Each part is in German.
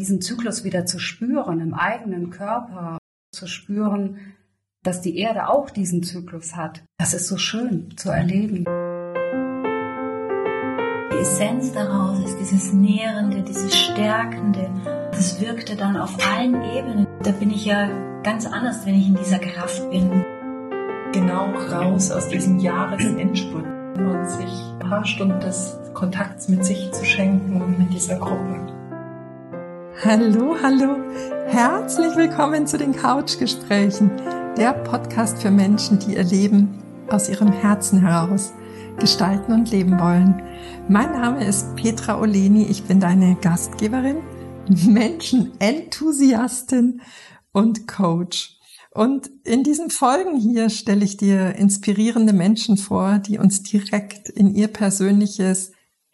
diesen Zyklus wieder zu spüren, im eigenen Körper zu spüren, dass die Erde auch diesen Zyklus hat. Das ist so schön zu erleben. Die Essenz daraus ist dieses Nährende, dieses Stärkende. Das wirkte dann auf allen Ebenen. Da bin ich ja ganz anders, wenn ich in dieser Kraft bin. Genau raus aus diesem Jahresendspurt und sich ein paar Stunden des Kontakts mit sich zu schenken und mit dieser Gruppe. Hallo, hallo. Herzlich willkommen zu den Couchgesprächen, der Podcast für Menschen, die ihr Leben aus ihrem Herzen heraus gestalten und leben wollen. Mein Name ist Petra Oleni, ich bin deine Gastgeberin, Menschenenthusiastin und Coach. Und in diesen Folgen hier stelle ich dir inspirierende Menschen vor, die uns direkt in ihr persönliches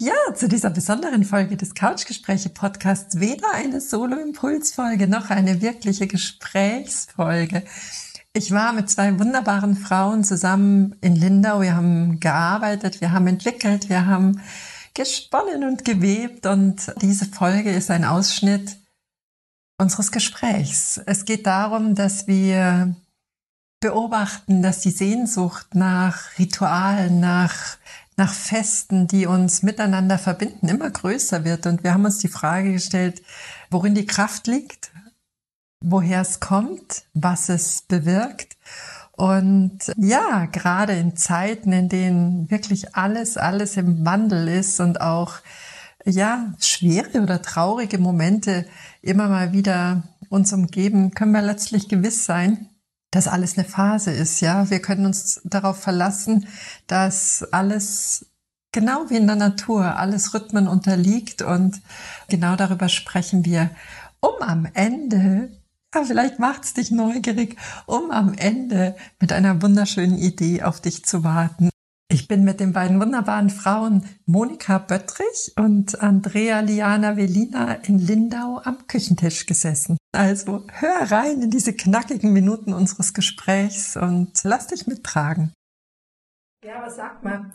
ja, zu dieser besonderen Folge des Couchgespräche-Podcasts weder eine Solo-Impulsfolge noch eine wirkliche Gesprächsfolge. Ich war mit zwei wunderbaren Frauen zusammen in Lindau. Wir haben gearbeitet, wir haben entwickelt, wir haben gesponnen und gewebt und diese Folge ist ein Ausschnitt unseres Gesprächs. Es geht darum, dass wir beobachten, dass die Sehnsucht nach Ritualen, nach nach Festen, die uns miteinander verbinden, immer größer wird. Und wir haben uns die Frage gestellt, worin die Kraft liegt, woher es kommt, was es bewirkt. Und ja, gerade in Zeiten, in denen wirklich alles, alles im Wandel ist und auch, ja, schwere oder traurige Momente immer mal wieder uns umgeben, können wir letztlich gewiss sein, dass alles eine Phase ist, ja. Wir können uns darauf verlassen, dass alles genau wie in der Natur, alles Rhythmen unterliegt und genau darüber sprechen wir, um am Ende, ja, vielleicht macht's dich neugierig, um am Ende mit einer wunderschönen Idee auf dich zu warten. Ich bin mit den beiden wunderbaren Frauen Monika Böttrich und Andrea Liana Velina in Lindau am Küchentisch gesessen. Also hör rein in diese knackigen Minuten unseres Gesprächs und lass dich mittragen. Ja, aber sag mal,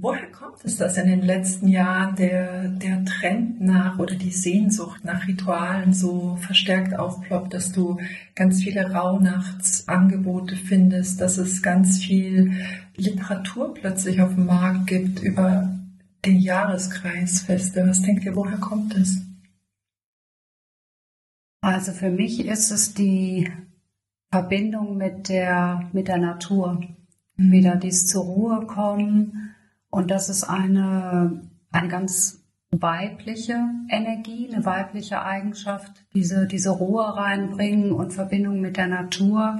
woher kommt es, dass in den letzten Jahren der, der Trend nach oder die Sehnsucht nach Ritualen so verstärkt aufploppt, dass du ganz viele Rauhnachtsangebote findest, dass es ganz viel Literatur plötzlich auf dem Markt gibt über die Jahreskreisfeste. Was denkt ihr, woher kommt es? Also für mich ist es die Verbindung mit der, mit der Natur. Mhm. Wieder dies zur Ruhe kommen. Und das ist eine, eine ganz weibliche Energie, eine weibliche Eigenschaft, diese, diese Ruhe reinbringen und Verbindung mit der Natur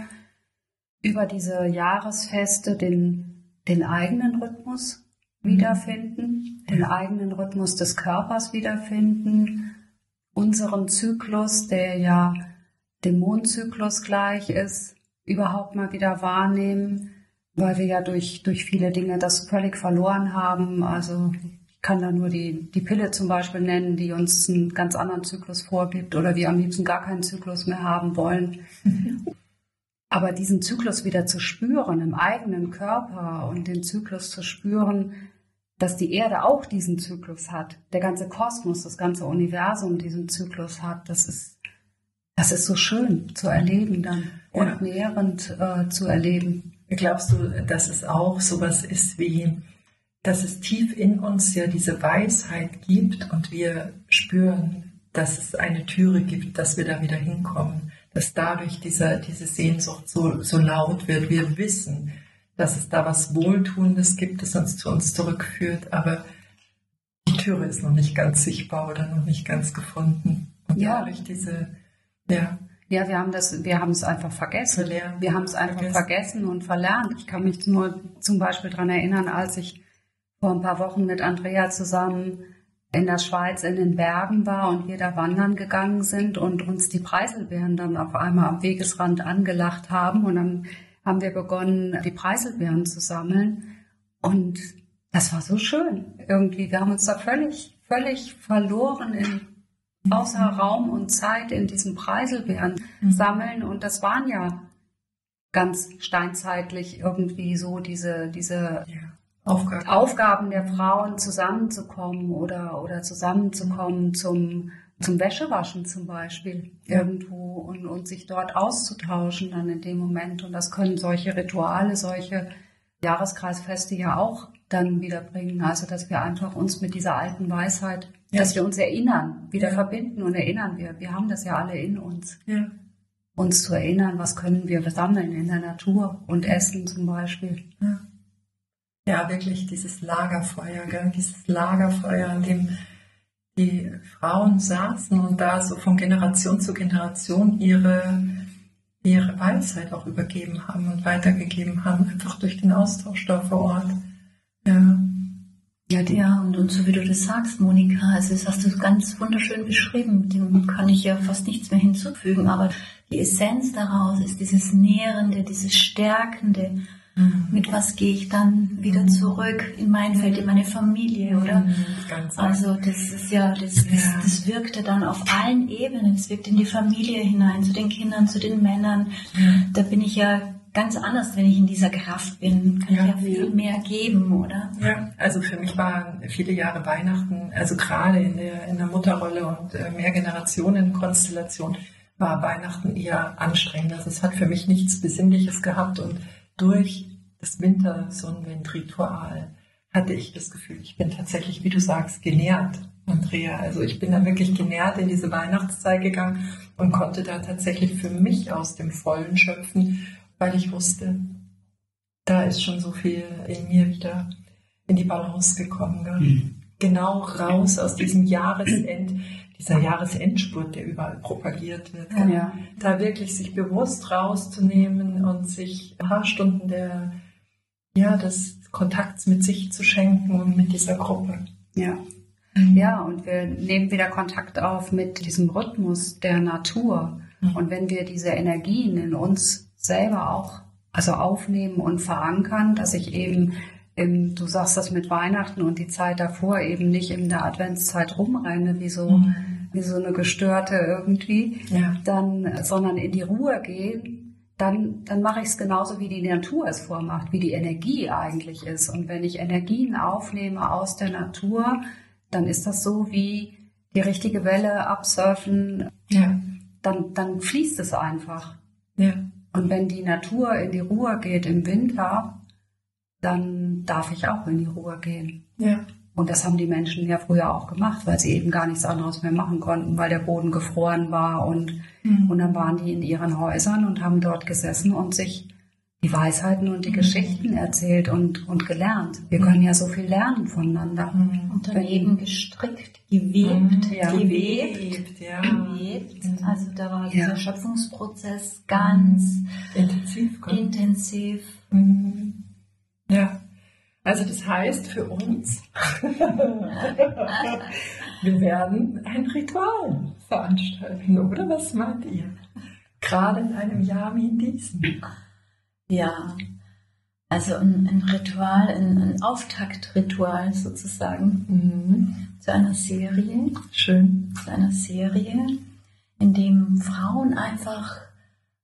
über diese Jahresfeste den, den eigenen Rhythmus wiederfinden, den eigenen Rhythmus des Körpers wiederfinden unseren Zyklus, der ja dem Mondzyklus gleich ist, überhaupt mal wieder wahrnehmen, weil wir ja durch, durch viele Dinge das völlig verloren haben. Also ich kann da nur die, die Pille zum Beispiel nennen, die uns einen ganz anderen Zyklus vorgibt oder wir am liebsten gar keinen Zyklus mehr haben wollen. Aber diesen Zyklus wieder zu spüren im eigenen Körper und den Zyklus zu spüren, dass die Erde auch diesen Zyklus hat, der ganze Kosmos, das ganze Universum diesen Zyklus hat, das ist, das ist so schön zu erleben dann ja. und nährend äh, zu erleben. Glaubst du, dass es auch sowas ist wie, dass es tief in uns ja diese Weisheit gibt und wir spüren, dass es eine Türe gibt, dass wir da wieder hinkommen, dass dadurch dieser, diese Sehnsucht so, so laut wird. Wir wissen, dass es da was Wohltuendes gibt, das uns zu uns zurückführt, aber die Türe ist noch nicht ganz sichtbar oder noch nicht ganz gefunden. Und ja. dadurch diese, ja. Ja, wir haben das, wir haben es einfach vergessen. Verlernt. Wir haben es einfach vergessen. vergessen. und verlernt. Ich kann mich nur zum Beispiel daran erinnern, als ich vor ein paar Wochen mit Andrea zusammen in der Schweiz in den Bergen war und wir da wandern gegangen sind und uns die Preiselbeeren dann auf einmal am Wegesrand angelacht haben und dann haben wir begonnen, die Preiselbeeren zu sammeln und das war so schön. Irgendwie, wir haben uns da völlig, völlig verloren in außer Raum und Zeit in diesen Preiselbeeren mhm. sammeln und das waren ja ganz steinzeitlich irgendwie so diese, diese ja. Aufgaben. Aufgaben der Frauen zusammenzukommen oder, oder zusammenzukommen zum, zum Wäschewaschen zum Beispiel ja. irgendwo und, und sich dort auszutauschen dann in dem Moment. Und das können solche Rituale, solche Jahreskreisfeste ja auch dann wieder bringen. Also, dass wir einfach uns mit dieser alten Weisheit, ja. dass wir uns erinnern, wieder ja. verbinden und erinnern wir. Wir haben das ja alle in uns. Ja. Uns zu erinnern, was können wir sammeln in der Natur und essen zum Beispiel. Ja ja wirklich dieses Lagerfeuer, gell? dieses Lagerfeuer, an dem die Frauen saßen und da so von Generation zu Generation ihre, ihre Weisheit auch übergeben haben und weitergegeben haben, einfach durch den Austausch da vor Ort. Ja. Ja, ja und, und so wie du das sagst, Monika, also das hast du ganz wunderschön beschrieben, dem kann ich ja fast nichts mehr hinzufügen, aber die Essenz daraus ist dieses Nährende, dieses Stärkende, Mhm. Mit was gehe ich dann wieder mhm. zurück in mein Feld, in meine Familie, oder? Mhm, also das ist ja, das, das, ja. das wirkte dann auf allen Ebenen. Es wirkt in die Familie hinein, zu den Kindern, zu den Männern. Da bin ich ja ganz anders, wenn ich in dieser Kraft bin. Kann ja. ich ja viel mehr geben, oder? Ja, also für mich waren viele Jahre Weihnachten, also gerade in der, in der Mutterrolle und äh, Mehrgenerationen-Konstellation, war Weihnachten eher anstrengend. Also es hat für mich nichts Besinnliches gehabt und durch das Wintersonnenwindritual hatte ich das Gefühl, ich bin tatsächlich, wie du sagst, genährt, Andrea. Also ich bin da wirklich genährt in diese Weihnachtszeit gegangen und konnte da tatsächlich für mich aus dem Vollen schöpfen, weil ich wusste, da ist schon so viel in mir wieder in die Balance gekommen. Mhm. Genau raus aus diesem Jahresend, dieser Jahresendspurt, der überall propagiert wird. Ja. Da wirklich sich bewusst rauszunehmen und sich ein paar Stunden der, ja, des Kontakts mit sich zu schenken und mit dieser Gruppe. Ja. Mhm. Ja, und wir nehmen wieder Kontakt auf mit diesem Rhythmus der Natur. Mhm. Und wenn wir diese Energien in uns selber auch also aufnehmen und verankern, dass ich eben im, du sagst das mit Weihnachten und die Zeit davor eben nicht in der Adventszeit rumrenne, wie so, mhm. wie so eine gestörte irgendwie, ja. dann, sondern in die Ruhe gehen, dann, dann mache ich es genauso, wie die Natur es vormacht, wie die Energie eigentlich ist. Und wenn ich Energien aufnehme aus der Natur, dann ist das so wie die richtige Welle absurfen, ja. dann, dann fließt es einfach. Ja. Und wenn die Natur in die Ruhe geht im Winter, dann darf ich auch in die Ruhe gehen. Ja. Und das haben die Menschen ja früher auch gemacht, weil sie eben gar nichts anderes mehr machen konnten, weil der Boden gefroren war und, mhm. und dann waren die in ihren Häusern und haben dort gesessen und sich die Weisheiten und die mhm. Geschichten erzählt und, und gelernt. Wir können ja so viel lernen voneinander. Mhm. Und daneben gestrickt, gewebt, ja. gewebt, ja. gewebt. Mhm. Also da war dieser Schöpfungsprozess ganz intensiv. intensiv. Mhm. Ja, also das heißt für uns, wir werden ein Ritual veranstalten, oder was meint ihr? Gerade in einem Jahr wie in diesem. Ja, also ein, ein Ritual, ein, ein, Auftaktritual sozusagen mhm. zu einer Serie. Schön. Zu einer Serie, in dem Frauen einfach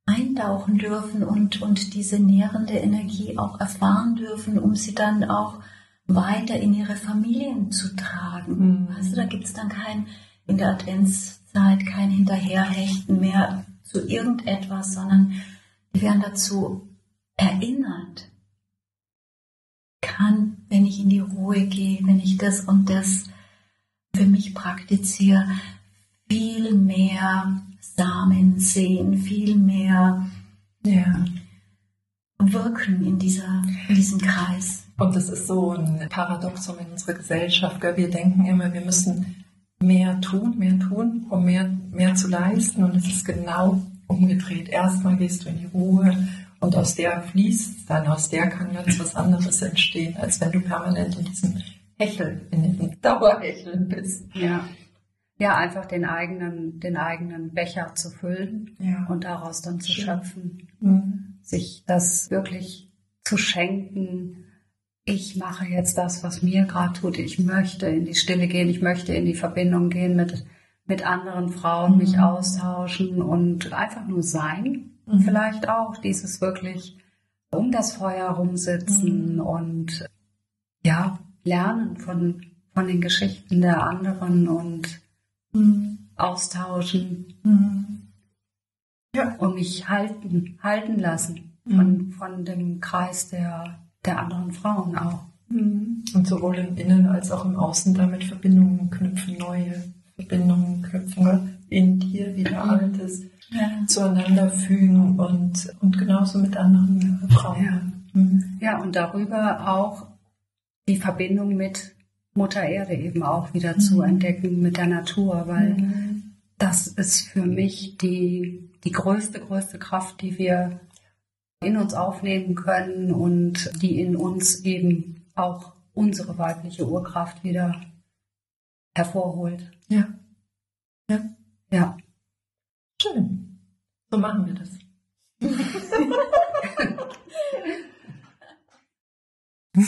eintauchen dürfen und, und diese nährende Energie auch erfahren dürfen, um sie dann auch weiter in ihre Familien zu tragen. Mhm. Also da gibt es dann kein, in der Adventszeit kein Hinterherhechten mehr zu irgendetwas, sondern die werden dazu erinnert, kann, wenn ich in die Ruhe gehe, wenn ich das und das für mich praktiziere, viel mehr Samen sehen, viel mehr ja. wirken in, dieser, in diesem Kreis. Und das ist so ein Paradoxum in unserer Gesellschaft. Gell? Wir denken immer, wir müssen mehr tun, mehr tun, um mehr, mehr zu leisten. Und es ist genau umgedreht. Erstmal gehst du in die Ruhe und aus der fließt dann, aus der kann ganz was anderes entstehen, als wenn du permanent in diesem Hecheln, in dem Dauerhecheln bist. Ja. Ja, einfach den eigenen, den eigenen Becher zu füllen Ja. und daraus dann zu Schön. schöpfen. Mhm. Sich das wirklich zu schenken. Ich mache jetzt das, was mir gerade tut. Ich möchte in die Stille gehen. Ich möchte in die Verbindung gehen mit, mit anderen Frauen, mich Mhm. austauschen und einfach nur sein. Mhm. Vielleicht auch dieses wirklich um das Feuer rumsitzen Mhm. und ja, lernen von, von den Geschichten der anderen und Mhm. austauschen Mhm. Ja. und mich halten, halten lassen von, von dem Kreis der, der anderen Frauen auch. Mhm. Und sowohl im Innen als auch im Außen damit Verbindungen knüpfen, neue Verbindungen knüpfen, in dir wieder Altes Ja. zueinander fügen und, und genauso mit anderen Frauen. Mhm. Ja, und darüber auch die Verbindung mit Mutter Erde eben auch wieder zu Mhm. entdecken, mit der Natur, weil Mhm. das ist für mich die, die größte, größte Kraft, die wir in uns aufnehmen können und die in uns eben auch unsere weibliche Urkraft wieder hervorholt. Ja, Ja, schön. So machen wir das.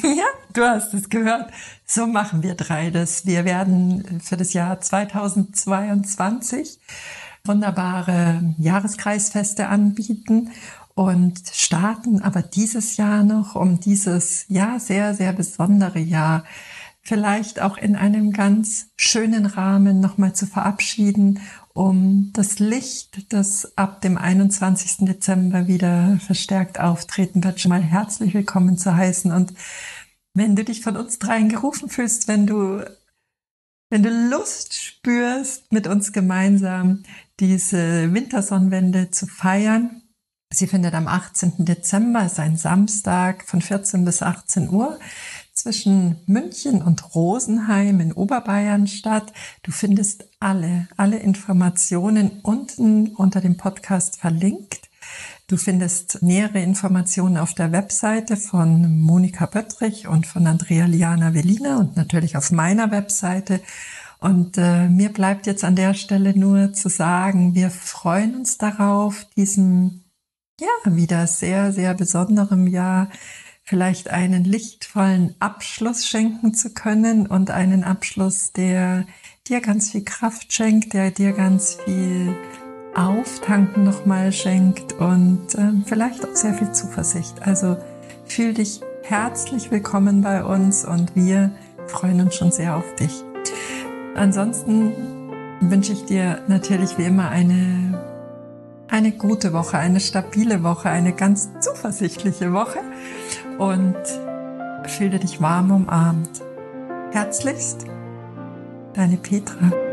Ja, du hast es gehört. So machen wir drei das. Wir werden für das Jahr 2022 wunderbare Jahreskreisfeste anbieten und starten aber dieses Jahr noch, um dieses ja sehr, sehr besondere Jahr vielleicht auch in einem ganz schönen Rahmen nochmal zu verabschieden, um das Licht, das ab dem 21. Dezember wieder verstärkt auftreten wird, schon mal herzlich willkommen zu heißen. Und wenn du dich von uns dreien gerufen fühlst, wenn du, wenn du Lust spürst, mit uns gemeinsam diese Wintersonnenwende zu feiern, sie findet am 18. Dezember, ist ein Samstag von 14 bis 18 Uhr zwischen München und Rosenheim in Oberbayern statt. Du findest alle, alle Informationen unten unter dem Podcast verlinkt. Du findest nähere Informationen auf der Webseite von Monika Böttrich und von Andrea Liana Velina und natürlich auf meiner Webseite. Und äh, mir bleibt jetzt an der Stelle nur zu sagen, wir freuen uns darauf, diesem ja wieder sehr, sehr besonderem Jahr vielleicht einen lichtvollen Abschluss schenken zu können und einen Abschluss, der dir ganz viel Kraft schenkt, der dir ganz viel Auftanken nochmal schenkt und ähm, vielleicht auch sehr viel Zuversicht. Also fühl dich herzlich willkommen bei uns und wir freuen uns schon sehr auf dich. Ansonsten wünsche ich dir natürlich wie immer eine, eine gute Woche, eine stabile Woche, eine ganz zuversichtliche Woche und fühle dich warm umarmt. Herzlichst, deine Petra.